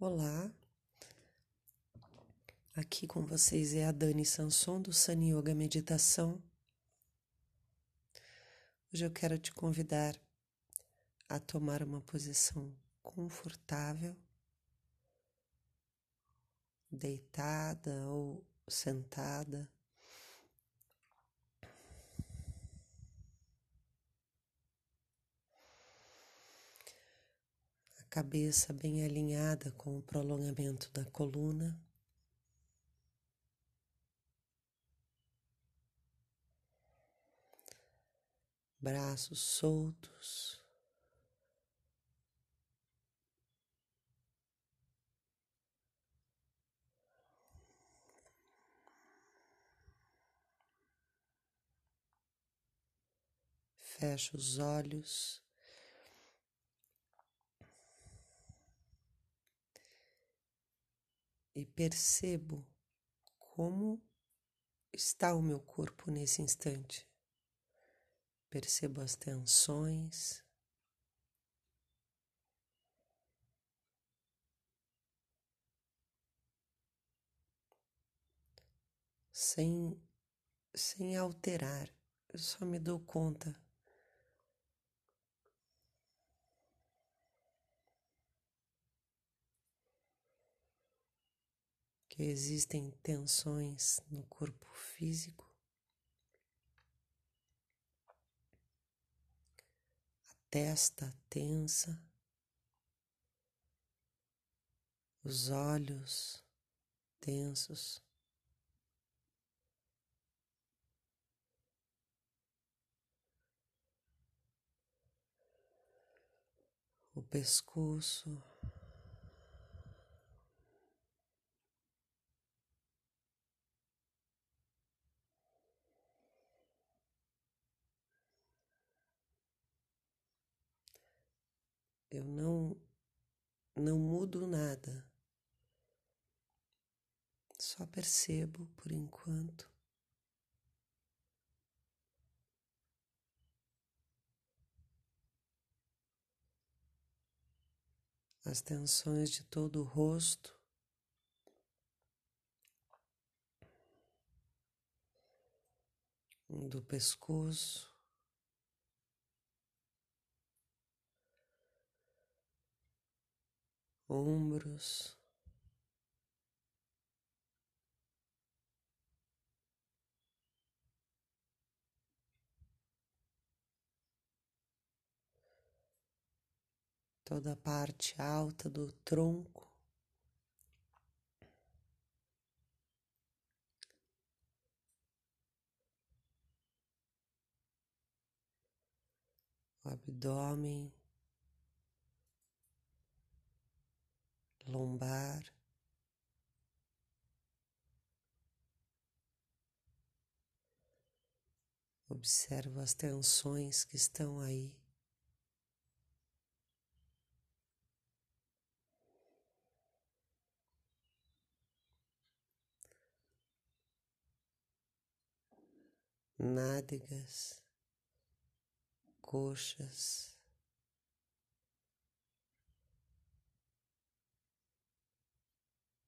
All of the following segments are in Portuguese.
Olá, aqui com vocês é a Dani Sanson do Sun Yoga Meditação. Hoje eu quero te convidar a tomar uma posição confortável, deitada ou sentada. Cabeça bem alinhada com o prolongamento da coluna. Braços soltos. Fecha os olhos. E percebo como está o meu corpo nesse instante. Percebo as tensões. Sem, sem alterar, eu só me dou conta que existem tensões no corpo físico, a testa tensa, os olhos tensos. O pescoço eu não não mudo nada. Só percebo por enquanto. As tensões de todo o rosto. Do pescoço. Ombros. Toda a parte alta do tronco. Abdômen. Lombar. Observa as tensões que estão aí. Nádegas, coxas.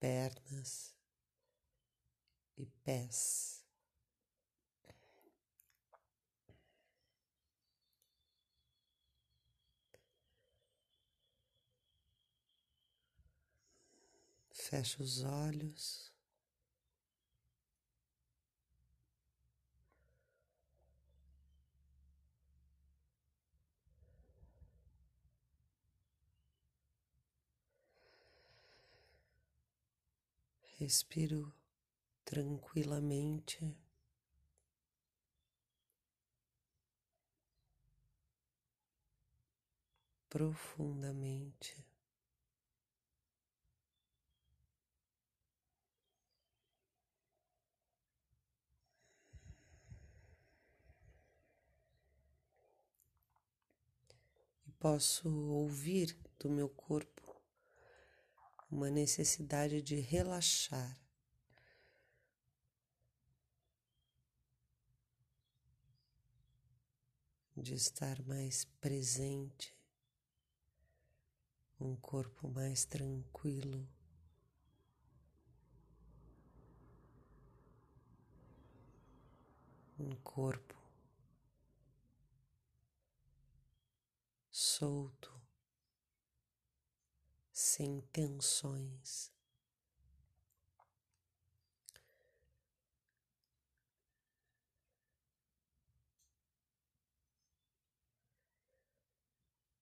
Pernas e pés. Fecha os olhos. Respiro tranquilamente. Profundamente. E posso ouvir do meu corpo uma necessidade de relaxar. De estar mais presente, um corpo mais tranquilo. Um corpo solto, sem tensões.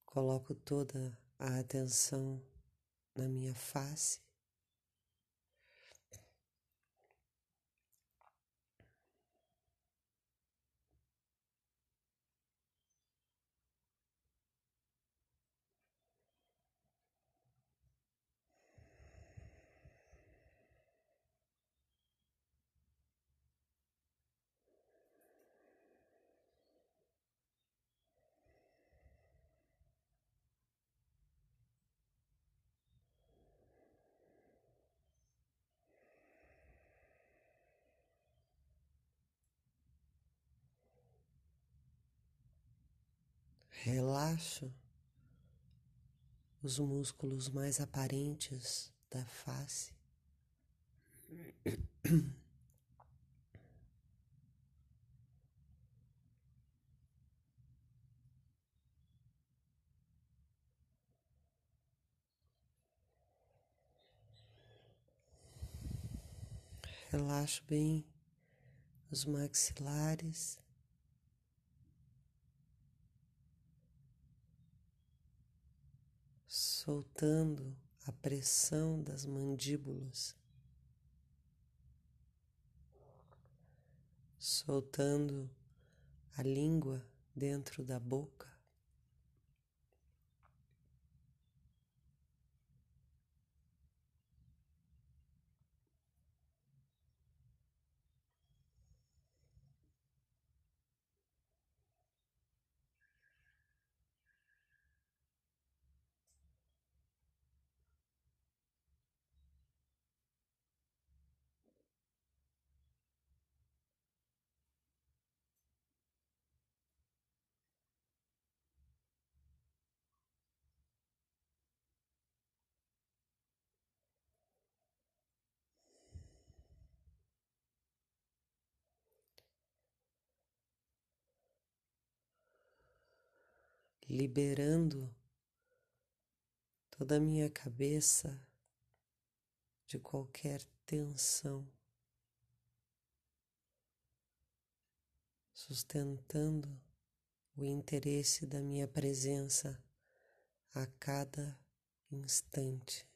Coloco toda a atenção na minha face. Relaxo os músculos mais aparentes da face. Relaxo bem os maxilares. Soltando a pressão das mandíbulas, soltando a língua dentro da boca. Liberando toda a minha cabeça de qualquer tensão, sustentando o interesse da minha presença a cada instante.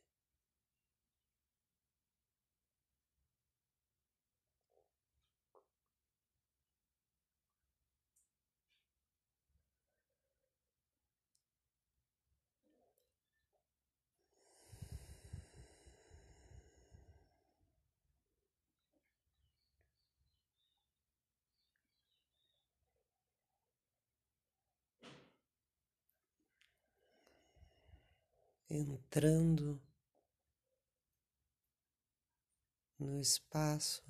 Entrando no espaço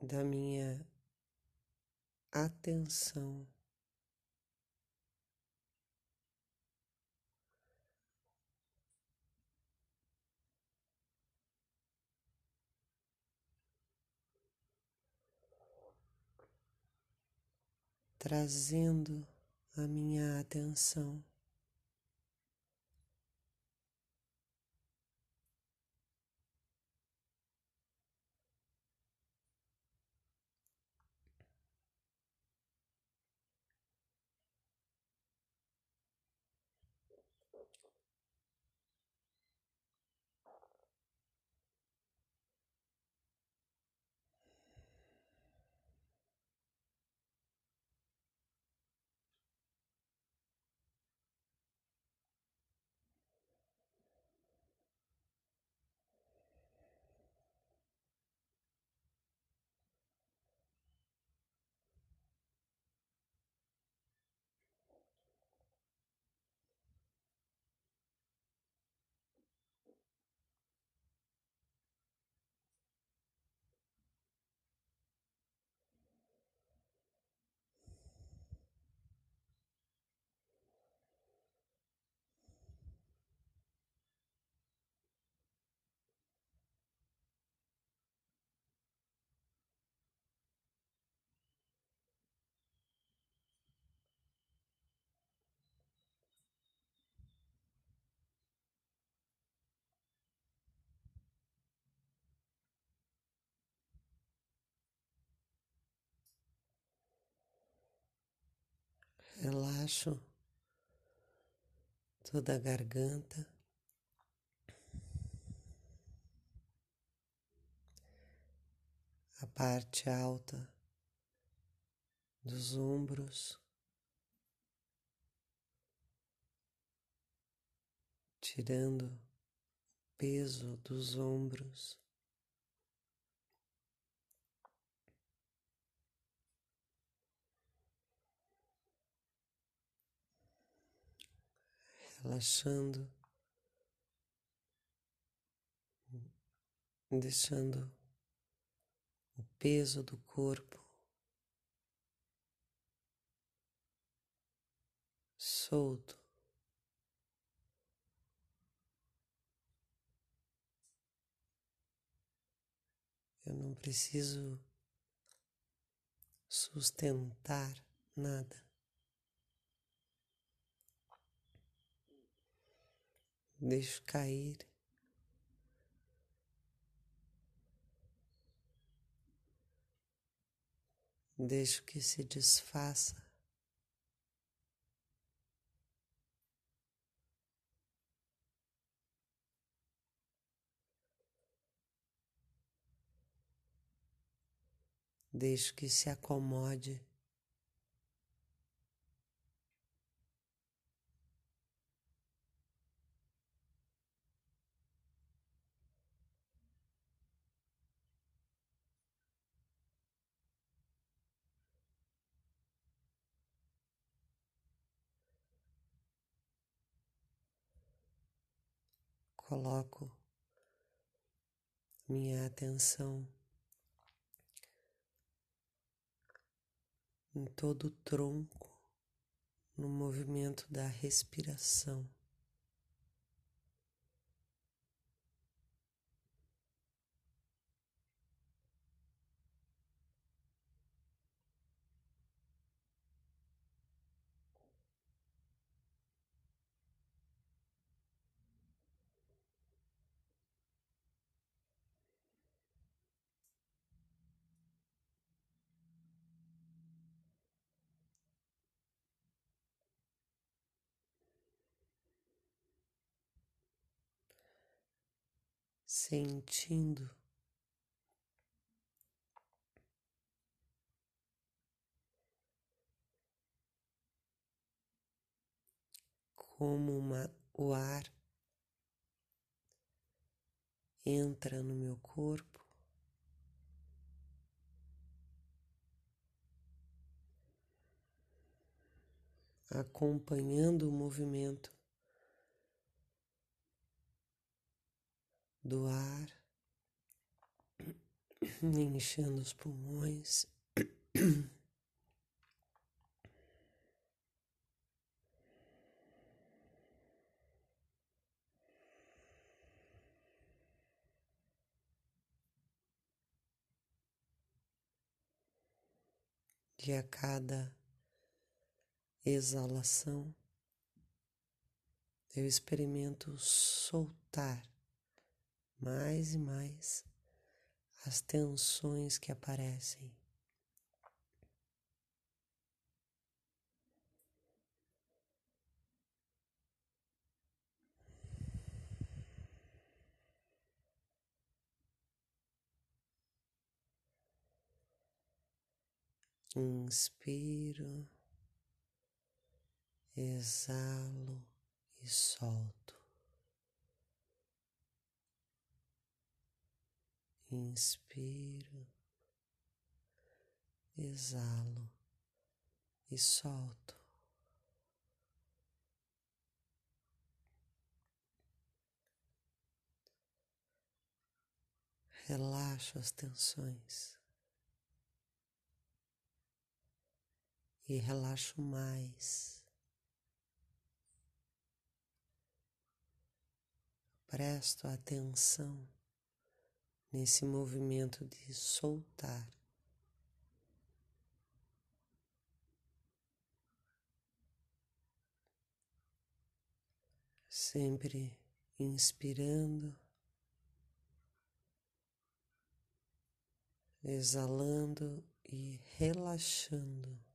da minha atenção. Trazendo a minha atenção Relaxo toda a garganta. A parte alta dos ombros, tirando peso dos ombros. Relaxando, deixando o peso do corpo solto. Eu não preciso sustentar nada. Deixo cair. Deixo que se desfaça. Deixo que se acomode. Coloco minha atenção em todo o tronco, no movimento da respiração. Sentindo como uma, o ar entra no meu corpo. Acompanhando o movimento do ar, enchendo os pulmões. E a cada exalação eu experimento soltar mais e mais as tensões que aparecem. Inspiro, exalo e solto. Inspiro, exalo e solto. Relaxo as tensões e relaxo mais. Presto atenção nesse movimento de soltar. Sempre inspirando, exalando e relaxando.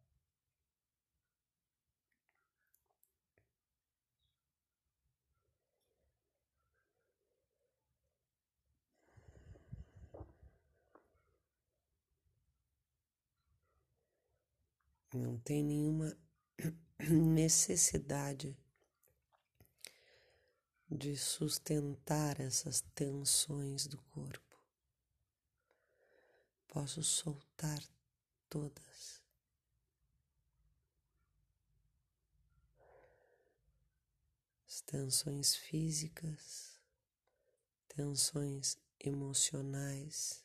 Não tem nenhuma necessidade de sustentar essas tensões do corpo. Posso soltar todas. As tensões físicas, tensões emocionais.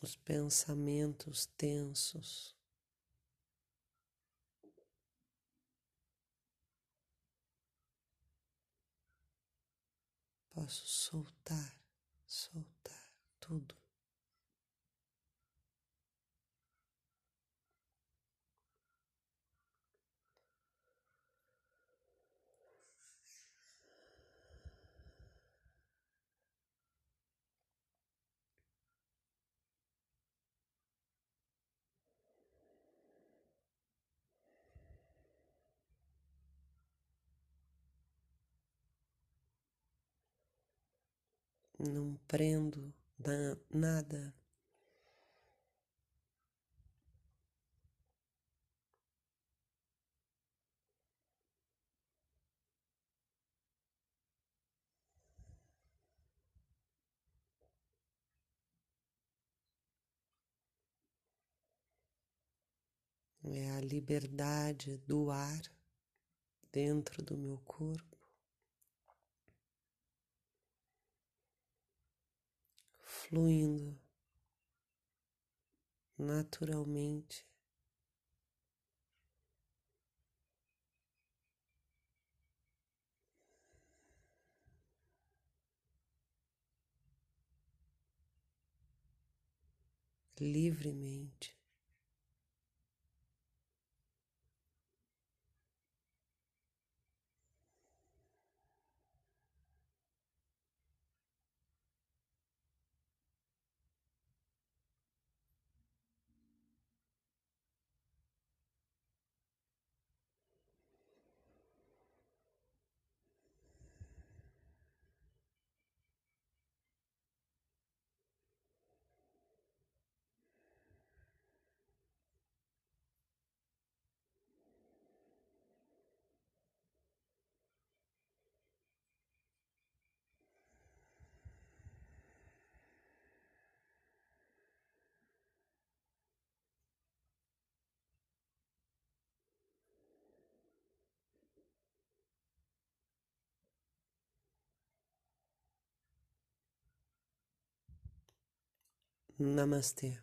Os pensamentos tensos. Posso soltar, soltar tudo. Não prendo na, nada. É a liberdade do ar dentro do meu corpo. Fluindo naturalmente. Livremente. Namaste.